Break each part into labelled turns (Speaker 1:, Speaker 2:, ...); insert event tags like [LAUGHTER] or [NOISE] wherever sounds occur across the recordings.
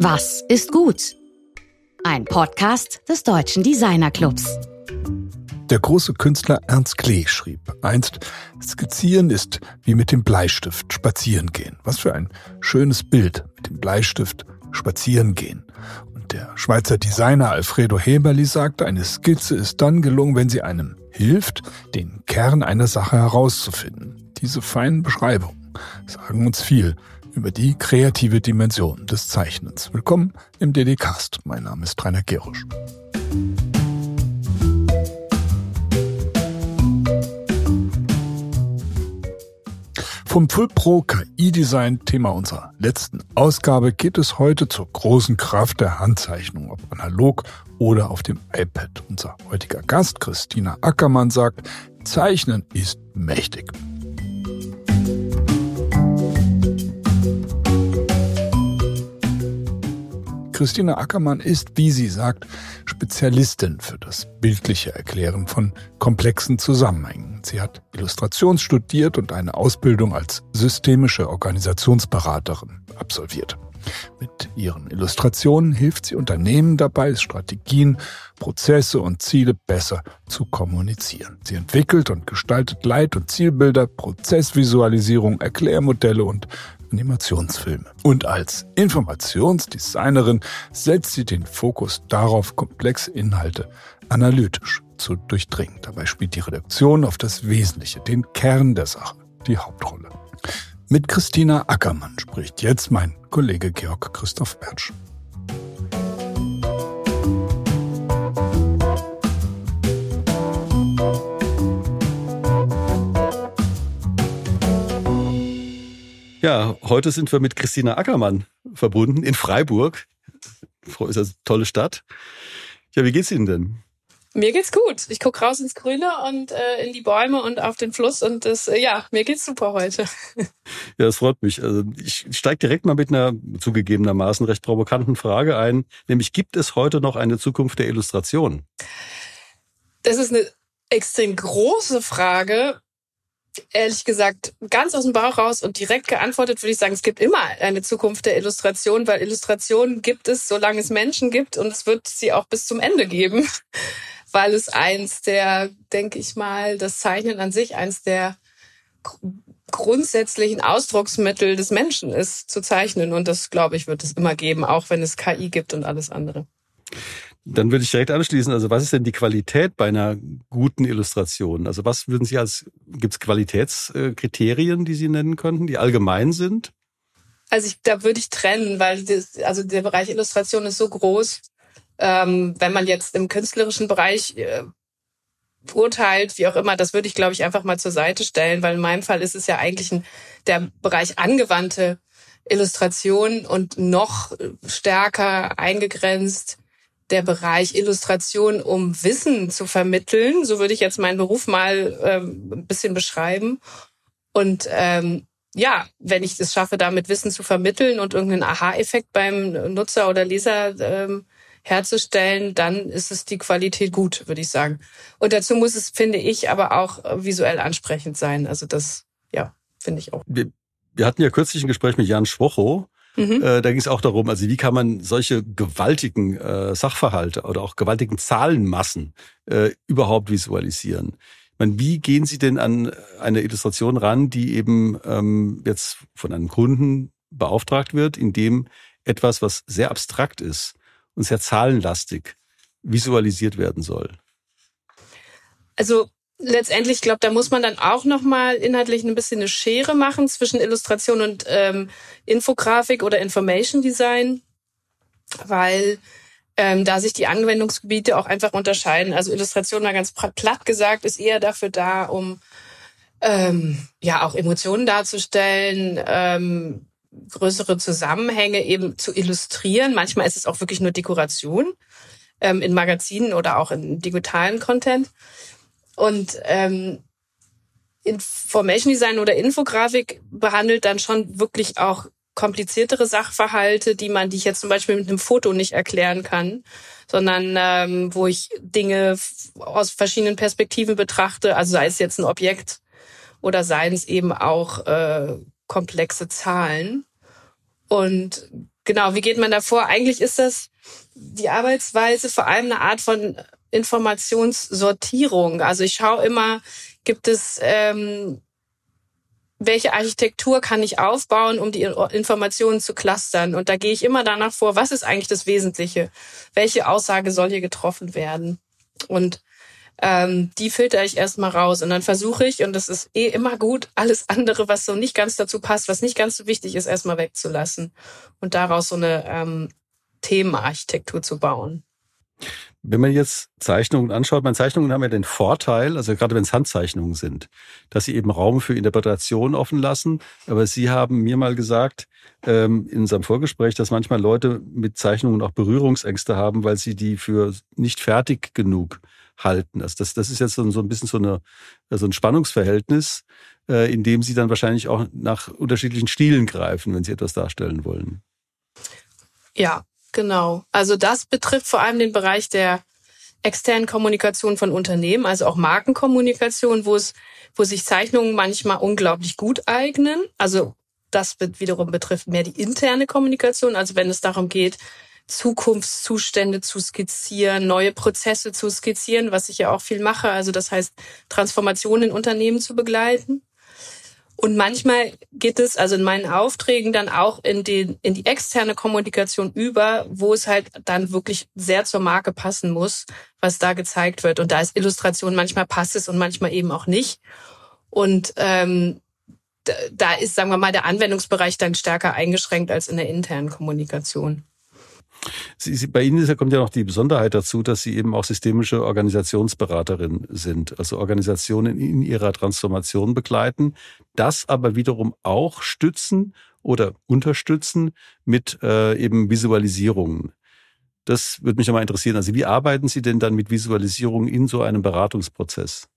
Speaker 1: Was ist gut? Ein Podcast des Deutschen Designer Clubs.
Speaker 2: Der große Künstler Ernst Klee schrieb einst, Skizzieren ist wie mit dem Bleistift spazieren gehen. Was für ein schönes Bild mit dem Bleistift spazieren gehen. Und der Schweizer Designer Alfredo Heberli sagte, eine Skizze ist dann gelungen, wenn sie einem hilft, den Kern einer Sache herauszufinden. Diese feinen Beschreibungen sagen uns viel über die kreative Dimension des Zeichnens. Willkommen im DD-Cast. Mein Name ist Rainer Gerusch. Vom Full Pro KI-Design, Thema unserer letzten Ausgabe, geht es heute zur großen Kraft der Handzeichnung, ob analog oder auf dem iPad. Unser heutiger Gast, Christina Ackermann, sagt, Zeichnen ist mächtig. Christina Ackermann ist, wie sie sagt, Spezialistin für das bildliche Erklären von komplexen Zusammenhängen. Sie hat Illustration studiert und eine Ausbildung als systemische Organisationsberaterin absolviert. Mit ihren Illustrationen hilft sie Unternehmen dabei, Strategien, Prozesse und Ziele besser zu kommunizieren. Sie entwickelt und gestaltet Leit- und Zielbilder, Prozessvisualisierung, Erklärmodelle und Animationsfilme. Und als Informationsdesignerin setzt sie den Fokus darauf, komplexe Inhalte analytisch zu durchdringen. Dabei spielt die Redaktion auf das Wesentliche, den Kern der Sache, die Hauptrolle. Mit Christina Ackermann spricht jetzt mein Kollege Georg Christoph Bertsch.
Speaker 3: Ja, heute sind wir mit Christina Ackermann verbunden in Freiburg. Ist eine tolle Stadt. Ja, wie geht's Ihnen denn?
Speaker 4: Mir geht's gut. Ich gucke raus ins Grüne und äh, in die Bäume und auf den Fluss und das, äh, ja, mir geht's super heute.
Speaker 3: Ja, das freut mich. Also ich steige direkt mal mit einer zugegebenermaßen recht provokanten Frage ein, nämlich gibt es heute noch eine Zukunft der Illustration?
Speaker 4: Das ist eine extrem große Frage ehrlich gesagt ganz aus dem Bauch raus und direkt geantwortet würde ich sagen, es gibt immer eine Zukunft der Illustration, weil Illustrationen gibt es, solange es Menschen gibt und es wird sie auch bis zum Ende geben, [LAUGHS] weil es eins der, denke ich mal, das Zeichnen an sich eins der grundsätzlichen Ausdrucksmittel des Menschen ist, zu zeichnen. Und das, glaube ich, wird es immer geben, auch wenn es KI gibt und alles andere.
Speaker 3: Dann würde ich direkt anschließen. Also was ist denn die Qualität bei einer guten Illustration? Also was würden Sie als, gibt es Qualitätskriterien, die Sie nennen könnten, die allgemein sind?
Speaker 4: Also ich, da würde ich trennen, weil das, also der Bereich Illustration ist so groß. Ähm, wenn man jetzt im künstlerischen Bereich äh, urteilt, wie auch immer, das würde ich, glaube ich, einfach mal zur Seite stellen, weil in meinem Fall ist es ja eigentlich ein, der Bereich angewandte Illustration und noch stärker eingegrenzt der Bereich Illustration, um Wissen zu vermitteln. So würde ich jetzt meinen Beruf mal ähm, ein bisschen beschreiben. Und ähm, ja, wenn ich es schaffe, damit Wissen zu vermitteln und irgendeinen Aha-Effekt beim Nutzer oder Leser ähm, herzustellen, dann ist es die Qualität gut, würde ich sagen. Und dazu muss es, finde ich, aber auch visuell ansprechend sein. Also das, ja, finde ich auch.
Speaker 3: Wir, wir hatten ja kürzlich ein Gespräch mit Jan Schwocho, Mhm. Äh, da ging es auch darum, also wie kann man solche gewaltigen äh, Sachverhalte oder auch gewaltigen Zahlenmassen äh, überhaupt visualisieren. Ich meine, wie gehen Sie denn an eine Illustration ran, die eben ähm, jetzt von einem Kunden beauftragt wird, in dem etwas, was sehr abstrakt ist und sehr zahlenlastig visualisiert werden soll?
Speaker 4: Also letztendlich, glaube da muss man dann auch nochmal inhaltlich ein bisschen eine Schere machen zwischen Illustration und ähm, Infografik oder Information Design, weil ähm, da sich die Anwendungsgebiete auch einfach unterscheiden. Also Illustration mal ganz platt gesagt ist eher dafür da, um ähm, ja auch Emotionen darzustellen, ähm, größere Zusammenhänge eben zu illustrieren. Manchmal ist es auch wirklich nur Dekoration ähm, in Magazinen oder auch in digitalen Content. Und ähm, Information Design oder Infografik behandelt dann schon wirklich auch kompliziertere Sachverhalte, die man, die ich jetzt zum Beispiel mit einem Foto nicht erklären kann, sondern ähm, wo ich Dinge aus verschiedenen Perspektiven betrachte, also sei es jetzt ein Objekt oder seien es eben auch äh, komplexe Zahlen. Und genau, wie geht man da vor? Eigentlich ist das die Arbeitsweise vor allem eine Art von Informationssortierung. Also ich schaue immer, gibt es ähm, welche Architektur kann ich aufbauen, um die Informationen zu clustern? Und da gehe ich immer danach vor, was ist eigentlich das Wesentliche? Welche Aussage soll hier getroffen werden? Und ähm, die filter ich erstmal raus und dann versuche ich, und das ist eh immer gut, alles andere, was so nicht ganz dazu passt, was nicht ganz so wichtig ist, erstmal wegzulassen und daraus so eine ähm, Themenarchitektur zu bauen.
Speaker 3: Wenn man jetzt Zeichnungen anschaut, meine Zeichnungen haben ja den Vorteil, also gerade wenn es Handzeichnungen sind, dass sie eben Raum für Interpretation offen lassen. Aber Sie haben mir mal gesagt, ähm, in unserem Vorgespräch, dass manchmal Leute mit Zeichnungen auch Berührungsängste haben, weil sie die für nicht fertig genug halten. Also das, das ist jetzt so, ein bisschen so, eine, so ein Spannungsverhältnis, äh, in dem sie dann wahrscheinlich auch nach unterschiedlichen Stilen greifen, wenn sie etwas darstellen wollen.
Speaker 4: Ja, Genau. Also das betrifft vor allem den Bereich der externen Kommunikation von Unternehmen, also auch Markenkommunikation, wo es, wo sich Zeichnungen manchmal unglaublich gut eignen. Also das wiederum betrifft mehr die interne Kommunikation, also wenn es darum geht, Zukunftszustände zu skizzieren, neue Prozesse zu skizzieren, was ich ja auch viel mache, also das heißt Transformationen in Unternehmen zu begleiten. Und manchmal geht es also in meinen Aufträgen dann auch in, den, in die externe Kommunikation über, wo es halt dann wirklich sehr zur Marke passen muss, was da gezeigt wird. Und da ist Illustration, manchmal passt es und manchmal eben auch nicht. Und ähm, da ist, sagen wir mal, der Anwendungsbereich dann stärker eingeschränkt als in der internen Kommunikation.
Speaker 3: Sie, Sie, bei Ihnen kommt ja noch die Besonderheit dazu, dass Sie eben auch systemische Organisationsberaterin sind, also Organisationen in ihrer Transformation begleiten, das aber wiederum auch stützen oder unterstützen mit äh, eben Visualisierungen. Das würde mich nochmal interessieren. Also wie arbeiten Sie denn dann mit Visualisierungen in so einem Beratungsprozess?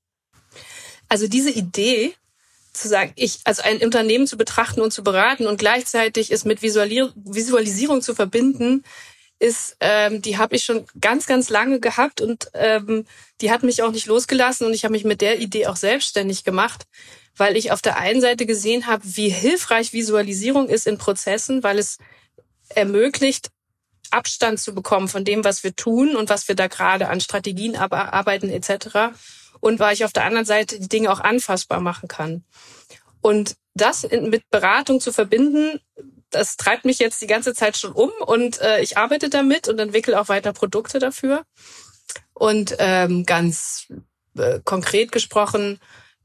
Speaker 4: Also diese Idee, zu sagen, ich, also ein Unternehmen zu betrachten und zu beraten und gleichzeitig es mit Visualisierung zu verbinden, ist, ähm, die habe ich schon ganz, ganz lange gehabt und ähm, die hat mich auch nicht losgelassen und ich habe mich mit der Idee auch selbstständig gemacht, weil ich auf der einen Seite gesehen habe, wie hilfreich Visualisierung ist in Prozessen, weil es ermöglicht, Abstand zu bekommen von dem, was wir tun und was wir da gerade an Strategien arbeiten etc. Und weil ich auf der anderen Seite die Dinge auch anfassbar machen kann. Und das mit Beratung zu verbinden, das treibt mich jetzt die ganze Zeit schon um und äh, ich arbeite damit und entwickle auch weiter Produkte dafür. Und ähm, ganz äh, konkret gesprochen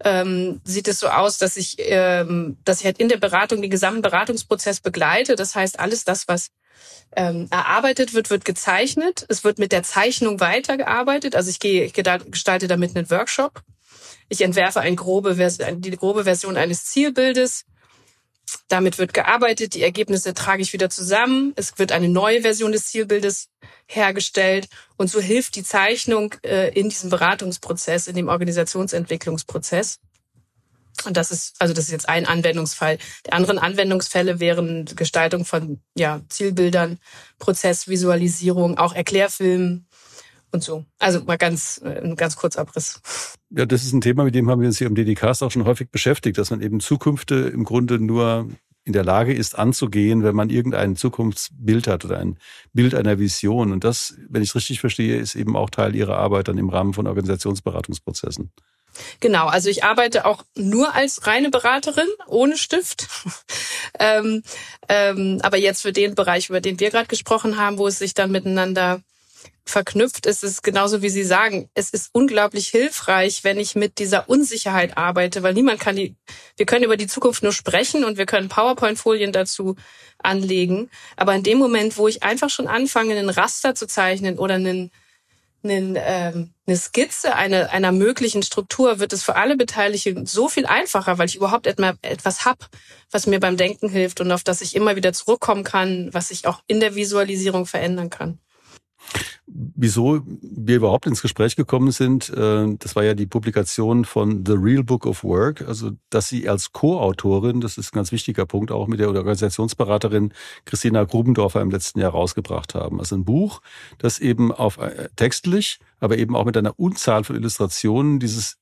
Speaker 4: ähm, sieht es so aus, dass ich, ähm, dass ich halt in der Beratung den gesamten Beratungsprozess begleite. Das heißt, alles das, was ähm, erarbeitet wird, wird gezeichnet. Es wird mit der Zeichnung weitergearbeitet. Also ich gehe, ich gestalte damit einen Workshop. Ich entwerfe eine grobe, die grobe Version eines Zielbildes damit wird gearbeitet, die Ergebnisse trage ich wieder zusammen, es wird eine neue Version des Zielbildes hergestellt und so hilft die Zeichnung äh, in diesem Beratungsprozess, in dem Organisationsentwicklungsprozess. Und das ist, also das ist jetzt ein Anwendungsfall. Die anderen Anwendungsfälle wären Gestaltung von ja, Zielbildern, Prozessvisualisierung, auch Erklärfilmen, und so. Also mal ganz, äh, ein ganz kurzer Abriss.
Speaker 3: Ja, das ist ein Thema, mit dem haben wir uns hier im DDCast auch schon häufig beschäftigt, dass man eben Zukünfte im Grunde nur in der Lage ist anzugehen, wenn man irgendein Zukunftsbild hat oder ein Bild einer Vision. Und das, wenn ich es richtig verstehe, ist eben auch Teil Ihrer Arbeit dann im Rahmen von Organisationsberatungsprozessen.
Speaker 4: Genau, also ich arbeite auch nur als reine Beraterin, ohne Stift. [LAUGHS] ähm, ähm, aber jetzt für den Bereich, über den wir gerade gesprochen haben, wo es sich dann miteinander verknüpft ist es genauso wie Sie sagen. Es ist unglaublich hilfreich, wenn ich mit dieser Unsicherheit arbeite, weil niemand kann die, wir können über die Zukunft nur sprechen und wir können PowerPoint-Folien dazu anlegen. Aber in dem Moment, wo ich einfach schon anfange, einen Raster zu zeichnen oder einen, einen, ähm, eine Skizze einer, einer möglichen Struktur, wird es für alle Beteiligten so viel einfacher, weil ich überhaupt etwas hab, was mir beim Denken hilft und auf das ich immer wieder zurückkommen kann, was ich auch in der Visualisierung verändern kann.
Speaker 3: Wieso wir überhaupt ins Gespräch gekommen sind, äh, das war ja die Publikation von The Real Book of Work, also dass Sie als Co-Autorin, das ist ein ganz wichtiger Punkt, auch mit der Organisationsberaterin Christina Grubendorfer im letzten Jahr rausgebracht haben. Also ein Buch, das eben auf äh, textlich, aber eben auch mit einer Unzahl von Illustrationen dieses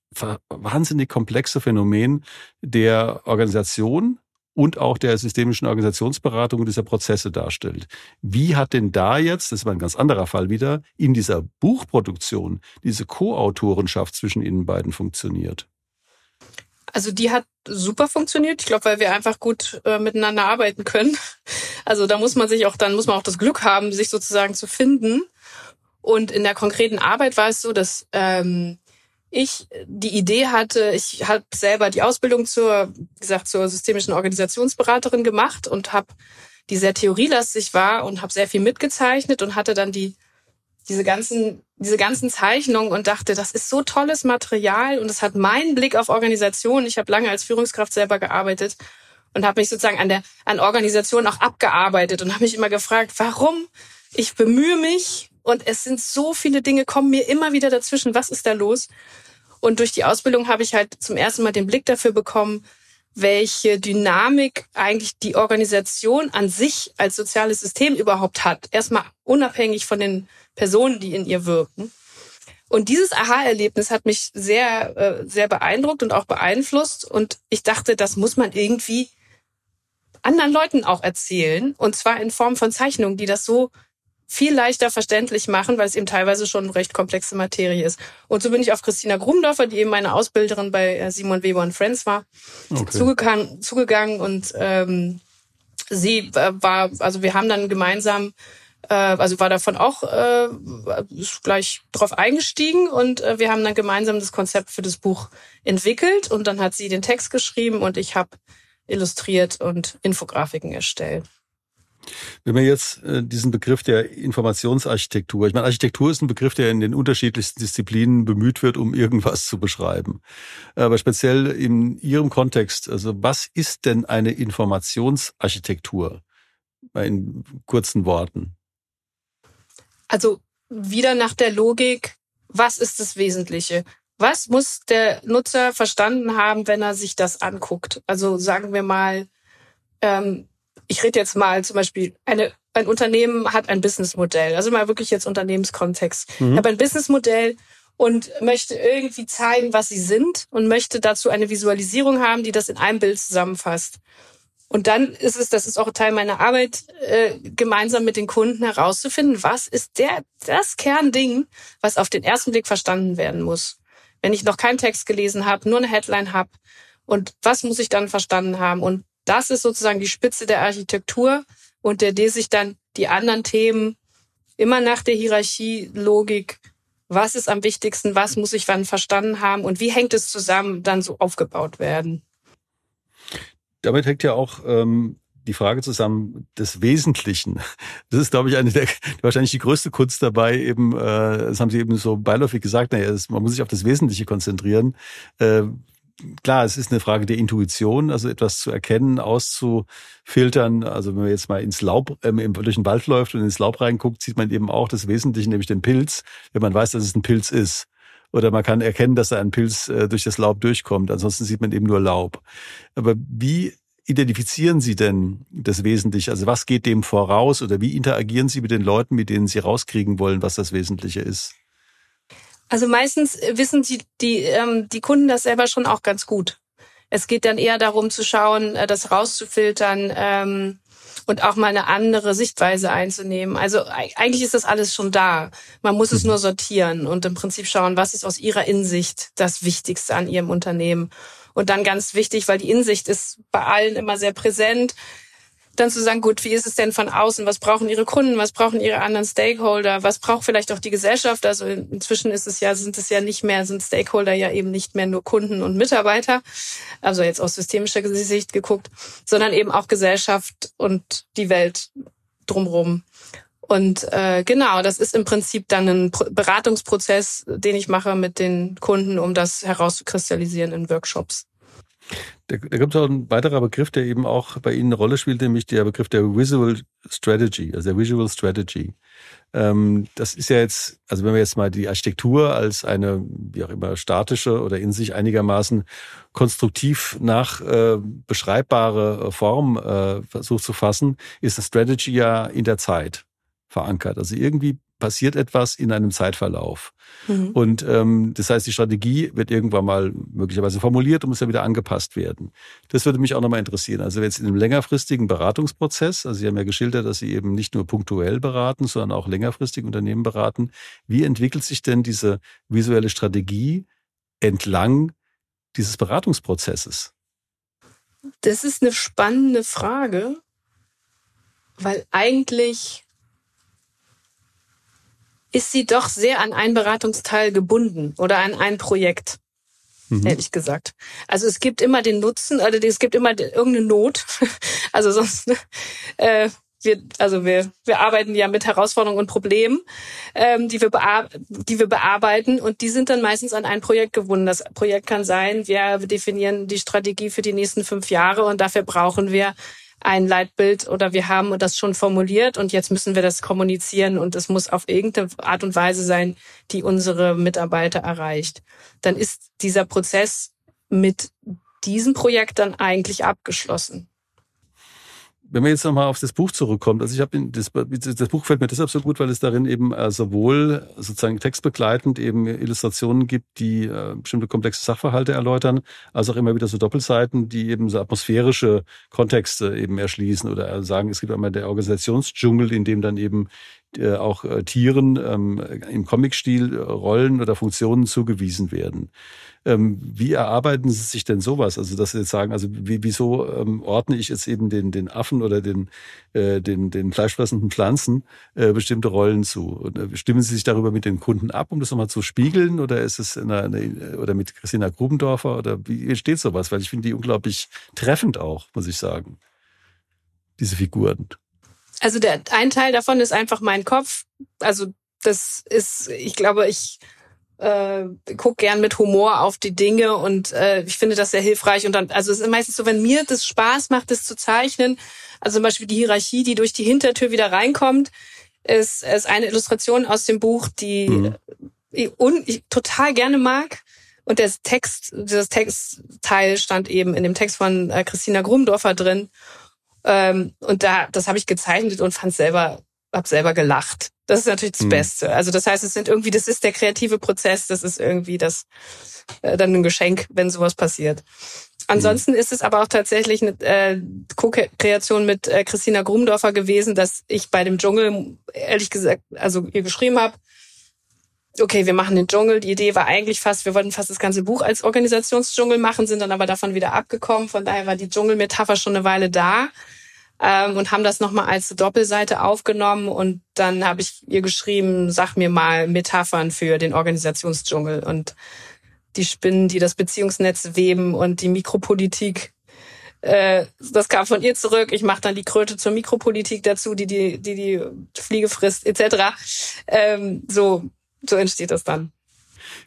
Speaker 3: wahnsinnig komplexe Phänomen der Organisation und auch der systemischen Organisationsberatung dieser Prozesse darstellt. Wie hat denn da jetzt, das ist ein ganz anderer Fall wieder, in dieser Buchproduktion diese Co-Autorenschaft zwischen Ihnen beiden funktioniert?
Speaker 4: Also die hat super funktioniert. Ich glaube, weil wir einfach gut äh, miteinander arbeiten können. Also da muss man sich auch, dann muss man auch das Glück haben, sich sozusagen zu finden. Und in der konkreten Arbeit war es so, dass ähm, ich die Idee hatte, ich habe selber die Ausbildung zur, wie gesagt, zur systemischen Organisationsberaterin gemacht und habe die sehr theorielastig war und habe sehr viel mitgezeichnet und hatte dann die diese ganzen diese ganzen Zeichnungen und dachte, das ist so tolles Material und es hat meinen Blick auf Organisation. Ich habe lange als Führungskraft selber gearbeitet und habe mich sozusagen an der an Organisation auch abgearbeitet und habe mich immer gefragt, warum ich bemühe mich und es sind so viele Dinge kommen mir immer wieder dazwischen. Was ist da los? Und durch die Ausbildung habe ich halt zum ersten Mal den Blick dafür bekommen, welche Dynamik eigentlich die Organisation an sich als soziales System überhaupt hat. Erstmal unabhängig von den Personen, die in ihr wirken. Und dieses Aha-Erlebnis hat mich sehr, äh, sehr beeindruckt und auch beeinflusst. Und ich dachte, das muss man irgendwie anderen Leuten auch erzählen. Und zwar in Form von Zeichnungen, die das so viel leichter verständlich machen, weil es eben teilweise schon recht komplexe Materie ist. Und so bin ich auf Christina Grumdorfer, die eben meine Ausbilderin bei äh, Simon Weber und Friends war, okay. zugegangen, zugegangen und ähm, sie war, also wir haben dann gemeinsam äh, also war davon auch äh, gleich drauf eingestiegen und äh, wir haben dann gemeinsam das Konzept für das Buch entwickelt und dann hat sie den Text geschrieben und ich habe illustriert und Infografiken erstellt.
Speaker 3: Wenn man jetzt äh, diesen Begriff der Informationsarchitektur, ich meine, Architektur ist ein Begriff, der in den unterschiedlichsten Disziplinen bemüht wird, um irgendwas zu beschreiben. Aber speziell in Ihrem Kontext, also was ist denn eine Informationsarchitektur? In kurzen Worten.
Speaker 4: Also wieder nach der Logik, was ist das Wesentliche? Was muss der Nutzer verstanden haben, wenn er sich das anguckt? Also sagen wir mal, ähm, ich rede jetzt mal zum Beispiel, eine, ein Unternehmen hat ein Businessmodell, also mal wirklich jetzt Unternehmenskontext. Mhm. Ich habe ein Businessmodell und möchte irgendwie zeigen, was sie sind und möchte dazu eine Visualisierung haben, die das in einem Bild zusammenfasst. Und dann ist es, das ist auch Teil meiner Arbeit, äh, gemeinsam mit den Kunden herauszufinden, was ist der, das Kernding, was auf den ersten Blick verstanden werden muss. Wenn ich noch keinen Text gelesen habe, nur eine Headline habe und was muss ich dann verstanden haben? Und das ist sozusagen die Spitze der Architektur, unter der sich dann die anderen Themen immer nach der Hierarchielogik, was ist am wichtigsten, was muss ich wann verstanden haben und wie hängt es zusammen, dann so aufgebaut werden
Speaker 3: damit hängt ja auch ähm, die Frage zusammen des Wesentlichen. Das ist, glaube ich, eine der wahrscheinlich die größte Kunst dabei. Eben, äh, das haben Sie eben so beiläufig gesagt. Naja, man muss sich auf das Wesentliche konzentrieren. Äh, klar, es ist eine Frage der Intuition, also etwas zu erkennen, auszufiltern. Also wenn man jetzt mal ins Laub, ähm, durch den Wald läuft und ins Laub reinguckt, sieht man eben auch das Wesentliche, nämlich den Pilz, wenn man weiß, dass es ein Pilz ist. Oder man kann erkennen, dass da ein Pilz äh, durch das Laub durchkommt. Ansonsten sieht man eben nur Laub. Aber wie identifizieren Sie denn das Wesentliche? Also was geht dem voraus oder wie interagieren Sie mit den Leuten, mit denen Sie rauskriegen wollen, was das Wesentliche ist?
Speaker 4: Also meistens wissen die, die, ähm, die Kunden das selber schon auch ganz gut. Es geht dann eher darum zu schauen, äh, das rauszufiltern, ähm, und auch mal eine andere Sichtweise einzunehmen. Also eigentlich ist das alles schon da. Man muss es mhm. nur sortieren und im Prinzip schauen, was ist aus ihrer Insicht das Wichtigste an ihrem Unternehmen. Und dann ganz wichtig, weil die Insicht ist bei allen immer sehr präsent, dann zu sagen, gut, wie ist es denn von außen? Was brauchen Ihre Kunden? Was brauchen Ihre anderen Stakeholder? Was braucht vielleicht auch die Gesellschaft? Also inzwischen ist es ja, sind es ja nicht mehr, sind Stakeholder ja eben nicht mehr nur Kunden und Mitarbeiter. Also jetzt aus systemischer Sicht geguckt, sondern eben auch Gesellschaft und die Welt drumrum. Und äh, genau, das ist im Prinzip dann ein Beratungsprozess, den ich mache mit den Kunden, um das herauszukristallisieren in Workshops.
Speaker 3: Da, da gibt es auch ein weiterer Begriff, der eben auch bei Ihnen eine Rolle spielt, nämlich der Begriff der Visual Strategy, also der Visual Strategy. Ähm, das ist ja jetzt, also wenn wir jetzt mal die Architektur als eine, wie auch immer, statische oder in sich einigermaßen konstruktiv nach äh, beschreibbare Form äh, versucht zu fassen, ist eine Strategy ja in der Zeit verankert. Also irgendwie passiert etwas in einem Zeitverlauf. Mhm. Und ähm, das heißt, die Strategie wird irgendwann mal möglicherweise formuliert und muss dann wieder angepasst werden. Das würde mich auch nochmal interessieren. Also jetzt in einem längerfristigen Beratungsprozess, also Sie haben ja geschildert, dass Sie eben nicht nur punktuell beraten, sondern auch längerfristig Unternehmen beraten. Wie entwickelt sich denn diese visuelle Strategie entlang dieses Beratungsprozesses?
Speaker 4: Das ist eine spannende Frage, weil eigentlich ist sie doch sehr an einen Beratungsteil gebunden oder an ein Projekt. Mhm. Ehrlich gesagt. Also es gibt immer den Nutzen, also es gibt immer irgendeine Not. [LAUGHS] Also sonst, äh, wir, also wir, wir arbeiten ja mit Herausforderungen und Problemen, ähm, die, wir die wir bearbeiten und die sind dann meistens an ein Projekt gebunden. Das Projekt kann sein, wir definieren die Strategie für die nächsten fünf Jahre und dafür brauchen wir ein Leitbild oder wir haben das schon formuliert und jetzt müssen wir das kommunizieren und es muss auf irgendeine Art und Weise sein, die unsere Mitarbeiter erreicht. Dann ist dieser Prozess mit diesem Projekt dann eigentlich abgeschlossen.
Speaker 3: Wenn man jetzt nochmal auf das Buch zurückkommt, also ich habe das, das Buch gefällt mir deshalb so gut, weil es darin eben äh, sowohl sozusagen textbegleitend eben Illustrationen gibt, die äh, bestimmte komplexe Sachverhalte erläutern, als auch immer wieder so Doppelseiten, die eben so atmosphärische Kontexte eben erschließen oder sagen, es gibt einmal der Organisationsdschungel, in dem dann eben äh, auch äh, Tieren ähm, im Comic-Stil Rollen oder Funktionen zugewiesen werden. Ähm, wie erarbeiten Sie sich denn sowas? Also, dass Sie jetzt sagen, also wie, wieso ähm, ordne ich jetzt eben den, den Affen oder den, äh, den, den fleischfressenden Pflanzen äh, bestimmte Rollen zu? Und, äh, stimmen Sie sich darüber mit den Kunden ab, um das nochmal zu spiegeln? Oder ist es eine, eine, oder mit Christina Grubendorfer? Oder wie entsteht sowas? Weil ich finde die unglaublich treffend auch, muss ich sagen. Diese Figuren.
Speaker 4: Also der ein Teil davon ist einfach mein Kopf. Also das ist, ich glaube, ich äh, guck gern mit Humor auf die Dinge und äh, ich finde das sehr hilfreich. Und dann, also es ist meistens so, wenn mir das Spaß macht, das zu zeichnen, also zum Beispiel die Hierarchie, die durch die Hintertür wieder reinkommt, ist, ist eine Illustration aus dem Buch, die mhm. ich, un, ich total gerne mag. Und der Text, dieses Textteil stand eben in dem Text von äh, Christina Grumdorfer drin. Ähm, und da, das habe ich gezeichnet und fand selber habe selber gelacht. Das ist natürlich das mhm. Beste. Also das heißt, es sind irgendwie, das ist der kreative Prozess, das ist irgendwie das äh, dann ein Geschenk, wenn sowas passiert. Ansonsten mhm. ist es aber auch tatsächlich eine äh, Co-Kreation mit äh, Christina Grumdorfer gewesen, dass ich bei dem Dschungel, ehrlich gesagt, also ihr geschrieben habe, okay, wir machen den Dschungel. Die Idee war eigentlich fast, wir wollten fast das ganze Buch als Organisationsdschungel machen, sind dann aber davon wieder abgekommen. Von daher war die Dschungelmetapher schon eine Weile da ähm, und haben das nochmal als Doppelseite aufgenommen und dann habe ich ihr geschrieben, sag mir mal Metaphern für den Organisationsdschungel und die Spinnen, die das Beziehungsnetz weben und die Mikropolitik. Äh, das kam von ihr zurück. Ich mache dann die Kröte zur Mikropolitik dazu, die die, die, die Fliege frisst, etc. Ähm, so, so entsteht das dann.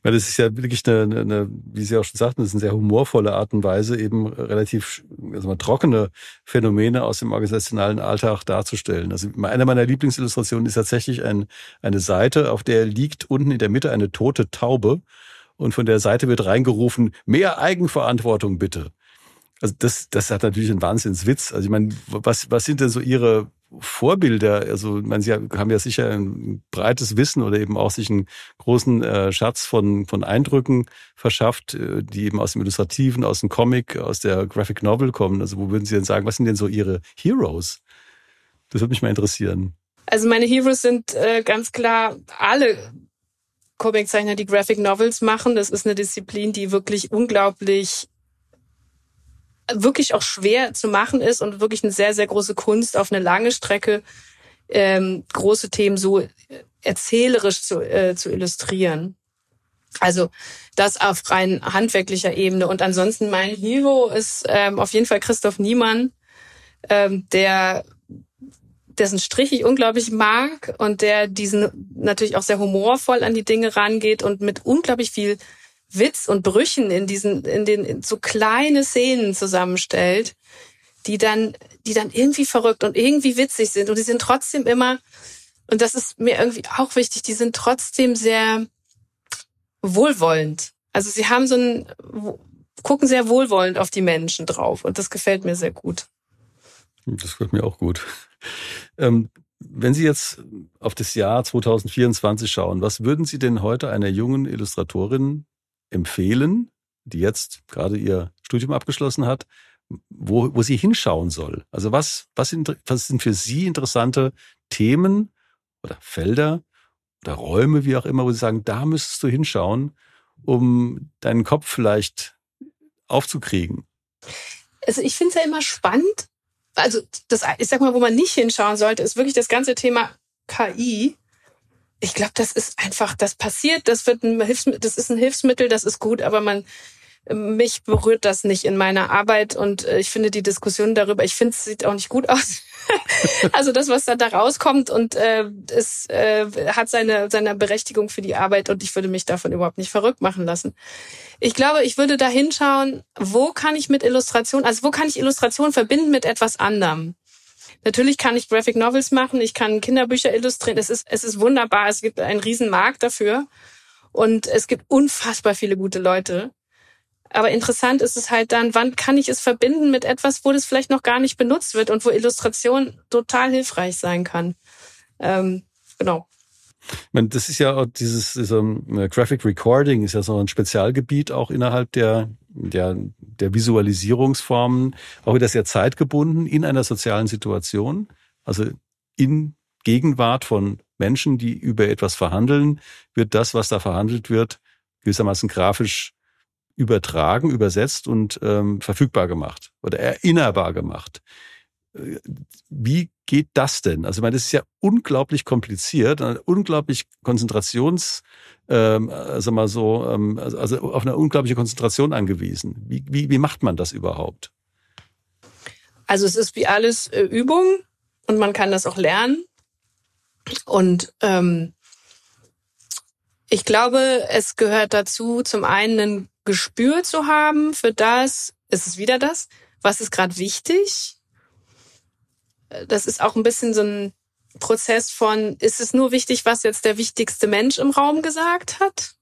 Speaker 3: Ja, das ist ja wirklich eine, eine, wie Sie auch schon sagten, das ist eine sehr humorvolle Art und Weise, eben relativ also mal, trockene Phänomene aus dem organisationalen Alltag darzustellen. Also eine meiner Lieblingsillustrationen ist tatsächlich ein, eine Seite, auf der liegt unten in der Mitte eine tote Taube und von der Seite wird reingerufen, mehr Eigenverantwortung bitte. Also das, das hat natürlich einen Wahnsinnswitz. Also ich meine, was, was sind denn so Ihre Vorbilder? Also meine, Sie haben ja sicher ein breites Wissen oder eben auch sich einen großen äh, Schatz von, von Eindrücken verschafft, äh, die eben aus dem Illustrativen, aus dem Comic, aus der Graphic Novel kommen. Also wo würden Sie denn sagen, was sind denn so Ihre Heroes? Das würde mich mal interessieren.
Speaker 4: Also meine Heroes sind äh, ganz klar alle Comiczeichner, die Graphic Novels machen. Das ist eine Disziplin, die wirklich unglaublich wirklich auch schwer zu machen ist und wirklich eine sehr, sehr große Kunst auf eine lange Strecke ähm, große Themen so erzählerisch zu, äh, zu illustrieren. Also das auf rein handwerklicher Ebene. Und ansonsten mein Hero ist ähm, auf jeden Fall Christoph Niemann, ähm, der dessen Strich ich unglaublich mag und der diesen natürlich auch sehr humorvoll an die Dinge rangeht und mit unglaublich viel Witz und Brüchen in diesen, in den in so kleine Szenen zusammenstellt, die dann, die dann irgendwie verrückt und irgendwie witzig sind. Und die sind trotzdem immer, und das ist mir irgendwie auch wichtig, die sind trotzdem sehr wohlwollend. Also sie haben so ein, gucken sehr wohlwollend auf die Menschen drauf. Und das gefällt mir sehr gut.
Speaker 3: Das gefällt mir auch gut. Ähm, Wenn Sie jetzt auf das Jahr 2024 schauen, was würden Sie denn heute einer jungen Illustratorin empfehlen, die jetzt gerade ihr Studium abgeschlossen hat, wo, wo sie hinschauen soll? Also was, was, sind, was sind für Sie interessante Themen oder Felder oder Räume, wie auch immer, wo Sie sagen, da müsstest du hinschauen, um deinen Kopf vielleicht aufzukriegen?
Speaker 4: Also ich finde es ja immer spannend. Also das, ich sag mal, wo man nicht hinschauen sollte, ist wirklich das ganze Thema KI. Ich glaube, das ist einfach, das passiert, das wird ein Hilfsmittel, das ist ein Hilfsmittel, das ist gut, aber man mich berührt das nicht in meiner Arbeit und äh, ich finde die Diskussion darüber, ich finde es sieht auch nicht gut [LAUGHS] aus. also das, was da, da rauskommt und äh, es äh, hat seine, seine Berechtigung für die Arbeit und ich würde mich davon überhaupt nicht verrückt machen lassen. Ich glaube, ich würde da hinschauen, wo kann ich mit Illustration, also wo kann ich Illustration verbinden mit etwas anderem? Natürlich kann ich Graphic Novels machen, ich kann Kinderbücher illustrieren. Es ist, es ist wunderbar. Es gibt einen riesen Markt dafür. Und es gibt unfassbar viele gute Leute. Aber interessant ist es halt dann, wann kann ich es verbinden mit etwas, wo das vielleicht noch gar nicht benutzt wird und wo Illustration total hilfreich sein kann. Ähm, genau.
Speaker 3: Ich meine, das ist ja dieses, dieser äh, Graphic Recording ist ja so ein Spezialgebiet auch innerhalb der, der, der Visualisierungsformen, auch wieder sehr zeitgebunden in einer sozialen Situation. Also in Gegenwart von Menschen, die über etwas verhandeln, wird das, was da verhandelt wird, gewissermaßen grafisch übertragen, übersetzt und ähm, verfügbar gemacht oder erinnerbar gemacht. Äh, wie geht das denn? Also, ich meine, das ist ja unglaublich kompliziert, unglaublich Konzentrations, ähm, also mal so, ähm, also, also auf eine unglaubliche Konzentration angewiesen. Wie, wie, wie macht man das überhaupt?
Speaker 4: Also es ist wie alles äh, Übung und man kann das auch lernen. Und ähm, ich glaube, es gehört dazu, zum einen ein Gespür zu haben für das, ist es wieder das, was ist gerade wichtig. Das ist auch ein bisschen so ein Prozess von, ist es nur wichtig, was jetzt der wichtigste Mensch im Raum gesagt hat?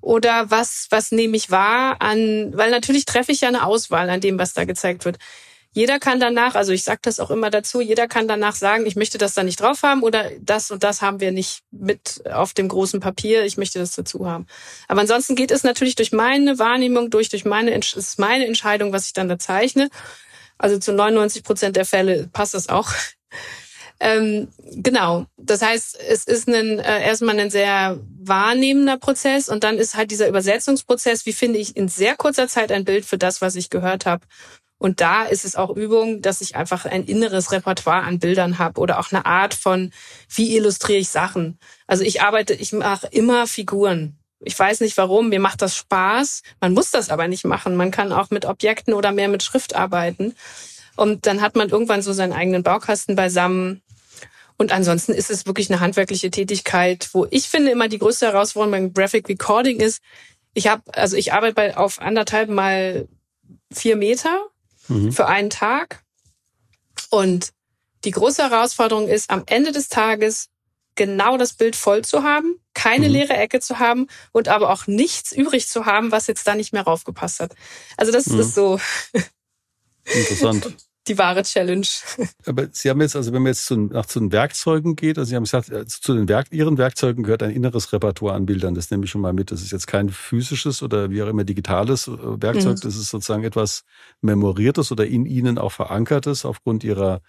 Speaker 4: Oder was, was nehme ich wahr an, weil natürlich treffe ich ja eine Auswahl an dem, was da gezeigt wird. Jeder kann danach, also ich sage das auch immer dazu, jeder kann danach sagen, ich möchte das da nicht drauf haben oder das und das haben wir nicht mit auf dem großen Papier, ich möchte das dazu haben. Aber ansonsten geht es natürlich durch meine Wahrnehmung, durch, durch meine, ist meine Entscheidung, was ich dann da zeichne. Also zu 99 Prozent der Fälle passt das auch. Ähm, genau. Das heißt, es ist ein, äh, erstmal ein sehr wahrnehmender Prozess und dann ist halt dieser Übersetzungsprozess, wie finde ich in sehr kurzer Zeit ein Bild für das, was ich gehört habe und da ist es auch Übung, dass ich einfach ein inneres Repertoire an Bildern habe oder auch eine Art von, wie illustriere ich Sachen. Also ich arbeite, ich mache immer Figuren. Ich weiß nicht warum, mir macht das Spaß. Man muss das aber nicht machen. Man kann auch mit Objekten oder mehr mit Schrift arbeiten. Und dann hat man irgendwann so seinen eigenen Baukasten beisammen. Und ansonsten ist es wirklich eine handwerkliche Tätigkeit, wo ich finde immer die größte Herausforderung beim Graphic Recording ist, ich habe, also ich arbeite bei, auf anderthalb mal vier Meter mhm. für einen Tag. Und die große Herausforderung ist, am Ende des Tages genau das Bild voll zu haben, keine mhm. leere Ecke zu haben und aber auch nichts übrig zu haben, was jetzt da nicht mehr raufgepasst hat. Also das mhm. ist so.
Speaker 3: Interessant. [LAUGHS]
Speaker 4: die wahre Challenge. [LAUGHS]
Speaker 3: Aber Sie haben jetzt, also wenn man jetzt zu, nach zu den Werkzeugen geht, also Sie haben gesagt, äh, zu den Werk, Ihren Werkzeugen gehört ein inneres Repertoire an Bildern. Das nehme ich schon mal mit. Das ist jetzt kein physisches oder wie auch immer digitales äh, Werkzeug. Mhm. Das ist sozusagen etwas Memoriertes oder in Ihnen auch verankertes aufgrund Ihrer,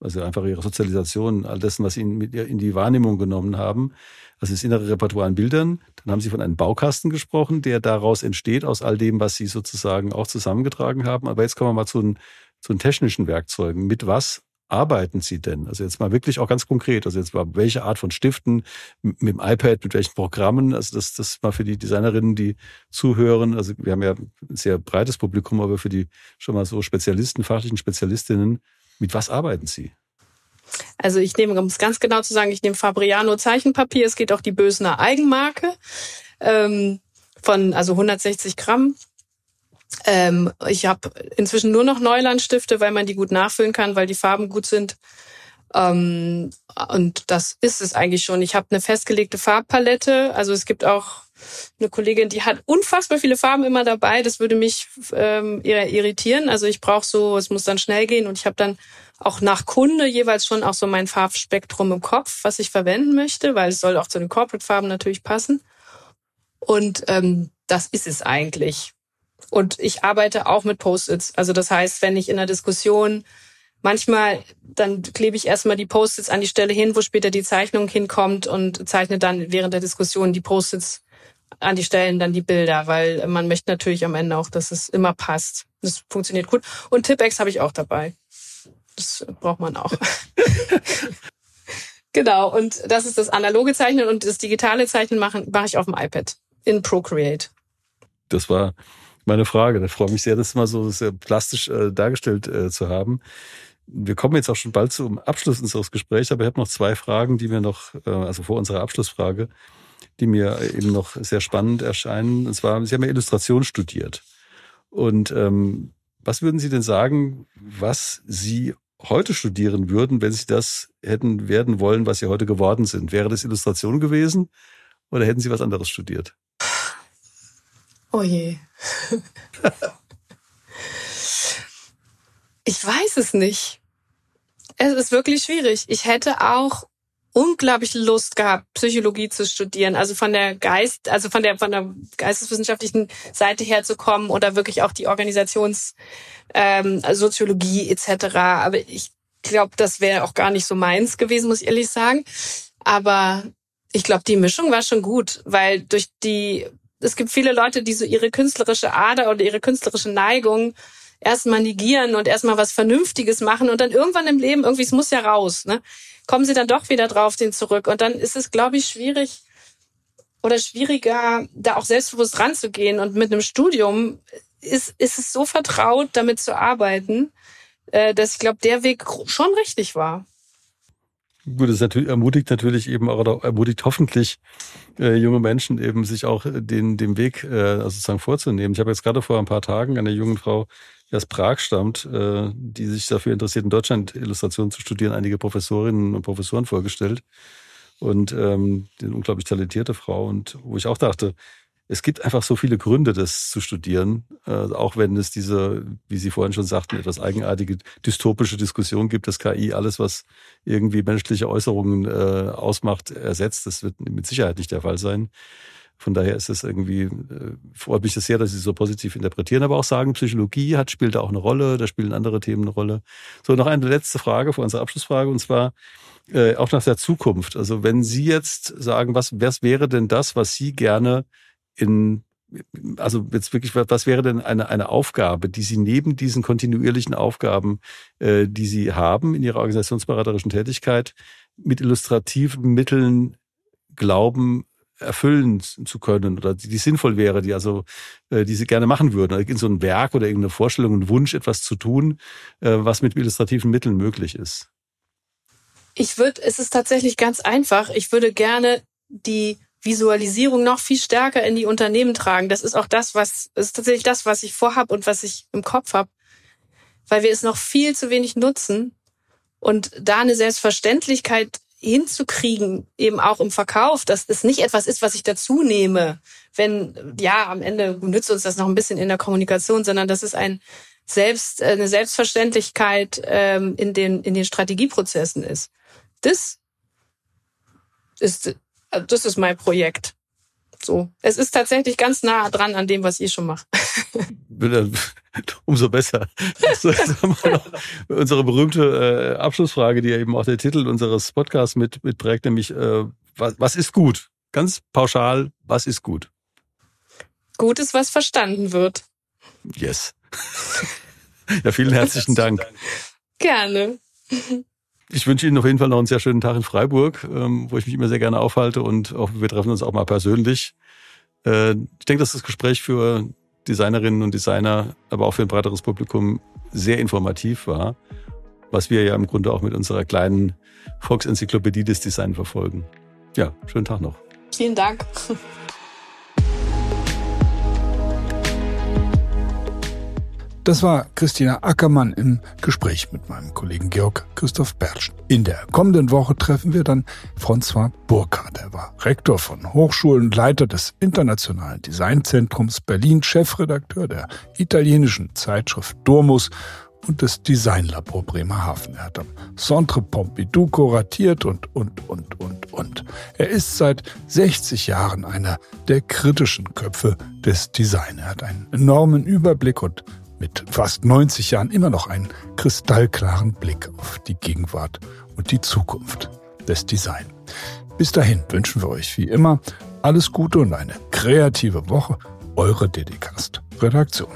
Speaker 3: also einfach Ihrer Sozialisation, all dessen, was Sie in, in die Wahrnehmung genommen haben. Also das innere Repertoire an Bildern. Dann haben Sie von einem Baukasten gesprochen, der daraus entsteht, aus all dem, was Sie sozusagen auch zusammengetragen haben. Aber jetzt kommen wir mal zu den zu den technischen Werkzeugen. Mit was arbeiten Sie denn? Also jetzt mal wirklich auch ganz konkret. Also jetzt mal welche Art von Stiften, mit dem iPad, mit welchen Programmen? Also das, das mal für die Designerinnen, die zuhören. Also wir haben ja ein sehr breites Publikum, aber für die schon mal so Spezialisten, fachlichen Spezialistinnen, mit was arbeiten Sie?
Speaker 4: Also ich nehme, um es ganz genau zu sagen, ich nehme Fabriano Zeichenpapier. Es geht auch die Bösener Eigenmarke ähm, von also 160 Gramm ähm, ich habe inzwischen nur noch Neulandstifte, weil man die gut nachfüllen kann, weil die Farben gut sind. Ähm, und das ist es eigentlich schon. Ich habe eine festgelegte Farbpalette. Also es gibt auch eine Kollegin, die hat unfassbar viele Farben immer dabei. Das würde mich ähm, irritieren. Also ich brauche so, es muss dann schnell gehen und ich habe dann auch nach Kunde jeweils schon auch so mein Farbspektrum im Kopf, was ich verwenden möchte, weil es soll auch zu den Corporate-Farben natürlich passen. Und ähm, das ist es eigentlich. Und ich arbeite auch mit Post-its. Also das heißt, wenn ich in einer Diskussion manchmal, dann klebe ich erstmal die Post-its an die Stelle hin, wo später die Zeichnung hinkommt und zeichne dann während der Diskussion die Post-its an die Stellen dann die Bilder, weil man möchte natürlich am Ende auch, dass es immer passt. Das funktioniert gut. Und Tippex habe ich auch dabei. Das braucht man auch. [LAUGHS] genau. Und das ist das analoge Zeichnen und das digitale Zeichnen mache mach ich auf dem iPad in Procreate.
Speaker 3: Das war meine Frage. Da freue ich mich sehr, das mal so sehr plastisch äh, dargestellt äh, zu haben. Wir kommen jetzt auch schon bald zum Abschluss unseres Gesprächs, aber ich habe noch zwei Fragen, die mir noch, äh, also vor unserer Abschlussfrage, die mir eben noch sehr spannend erscheinen. Und zwar, Sie haben ja Illustration studiert. Und ähm, was würden Sie denn sagen, was Sie heute studieren würden, wenn Sie das hätten werden wollen, was Sie heute geworden sind? Wäre das Illustration gewesen oder hätten Sie was anderes studiert?
Speaker 4: Oh je. ich weiß es nicht. Es ist wirklich schwierig. Ich hätte auch unglaublich Lust gehabt, Psychologie zu studieren, also von der Geist, also von der von der geisteswissenschaftlichen Seite her zu kommen oder wirklich auch die Organisationssoziologie ähm, etc. Aber ich glaube, das wäre auch gar nicht so meins gewesen, muss ich ehrlich sagen. Aber ich glaube, die Mischung war schon gut, weil durch die es gibt viele Leute, die so ihre künstlerische Ader oder ihre künstlerische Neigung erstmal negieren und erstmal was Vernünftiges machen und dann irgendwann im Leben irgendwie, es muss ja raus, ne? kommen sie dann doch wieder drauf den zurück. Und dann ist es, glaube ich, schwierig oder schwieriger, da auch selbstbewusst ranzugehen. Und mit einem Studium ist, ist es so vertraut, damit zu arbeiten, äh, dass ich glaube, der Weg schon richtig war.
Speaker 3: Gut, das ermutigt natürlich eben auch oder ermutigt hoffentlich äh, junge Menschen eben sich auch den dem Weg äh, also sozusagen vorzunehmen. Ich habe jetzt gerade vor ein paar Tagen einer jungen Frau die aus Prag stammt, äh, die sich dafür interessiert, in Deutschland Illustration zu studieren, einige Professorinnen und Professoren vorgestellt. Und ähm, eine unglaublich talentierte Frau. Und wo ich auch dachte, es gibt einfach so viele Gründe, das zu studieren, äh, auch wenn es diese, wie Sie vorhin schon sagten, etwas eigenartige dystopische Diskussion gibt, dass KI alles, was irgendwie menschliche Äußerungen äh, ausmacht, ersetzt. Das wird mit Sicherheit nicht der Fall sein. Von daher ist es irgendwie, äh, freut mich das sehr, dass Sie so positiv interpretieren, aber auch sagen, Psychologie hat, spielt da auch eine Rolle, da spielen andere Themen eine Rolle. So, noch eine letzte Frage vor unserer Abschlussfrage, und zwar äh, auch nach der Zukunft. Also wenn Sie jetzt sagen, was, was wäre denn das, was Sie gerne in also jetzt wirklich, was wäre denn eine, eine Aufgabe, die Sie neben diesen kontinuierlichen Aufgaben, äh, die Sie haben in Ihrer organisationsberaterischen Tätigkeit, mit illustrativen Mitteln glauben, erfüllen zu können oder die, die sinnvoll wäre, die also äh, die sie gerne machen würden, oder in so ein Werk oder irgendeine Vorstellung, ein Wunsch, etwas zu tun, äh, was mit illustrativen Mitteln möglich ist?
Speaker 4: Ich würde, es ist tatsächlich ganz einfach. Ich würde gerne die Visualisierung noch viel stärker in die Unternehmen tragen. Das ist auch das, was ist tatsächlich das, was ich vorhab und was ich im Kopf habe, weil wir es noch viel zu wenig nutzen und da eine Selbstverständlichkeit hinzukriegen, eben auch im Verkauf, dass es nicht etwas ist, was ich dazu nehme, wenn, ja, am Ende nützt uns das noch ein bisschen in der Kommunikation, sondern das ist ein Selbst, eine Selbstverständlichkeit ähm, in, den, in den Strategieprozessen ist. Das ist, das ist mein Projekt. So. Es ist tatsächlich ganz nah dran an dem, was ich schon mache. [LAUGHS]
Speaker 3: Umso besser. [LAUGHS] unsere berühmte äh, Abschlussfrage, die ja eben auch der Titel unseres Podcasts mit, mitprägt, nämlich äh, was, was ist gut? Ganz pauschal, was ist gut?
Speaker 4: Gut ist, was verstanden wird.
Speaker 3: Yes. [LAUGHS] ja, vielen herzlichen Dank.
Speaker 4: Gerne.
Speaker 3: Ich wünsche Ihnen auf jeden Fall noch einen sehr schönen Tag in Freiburg, ähm, wo ich mich immer sehr gerne aufhalte und auch, wir treffen uns auch mal persönlich. Äh, ich denke, dass das Gespräch für Designerinnen und Designer, aber auch für ein breiteres Publikum sehr informativ war, was wir ja im Grunde auch mit unserer kleinen Volksenzyklopädie des Design verfolgen. Ja, schönen Tag noch.
Speaker 4: Vielen Dank.
Speaker 2: Das war Christina Ackermann im Gespräch mit meinem Kollegen Georg Christoph Bertsch. In der kommenden Woche treffen wir dann François Burkhardt. Er war Rektor von Hochschulen, Leiter des Internationalen Designzentrums Berlin, Chefredakteur der italienischen Zeitschrift Domus und des Designlabor Bremerhaven. Er hat am Centre Pompidou kuratiert und, und, und, und, und. Er ist seit 60 Jahren einer der kritischen Köpfe des Design. Er hat einen enormen Überblick und mit fast 90 Jahren immer noch einen kristallklaren Blick auf die Gegenwart und die Zukunft des Design. Bis dahin wünschen wir euch wie immer alles Gute und eine kreative Woche. Eure Dedicast Redaktion.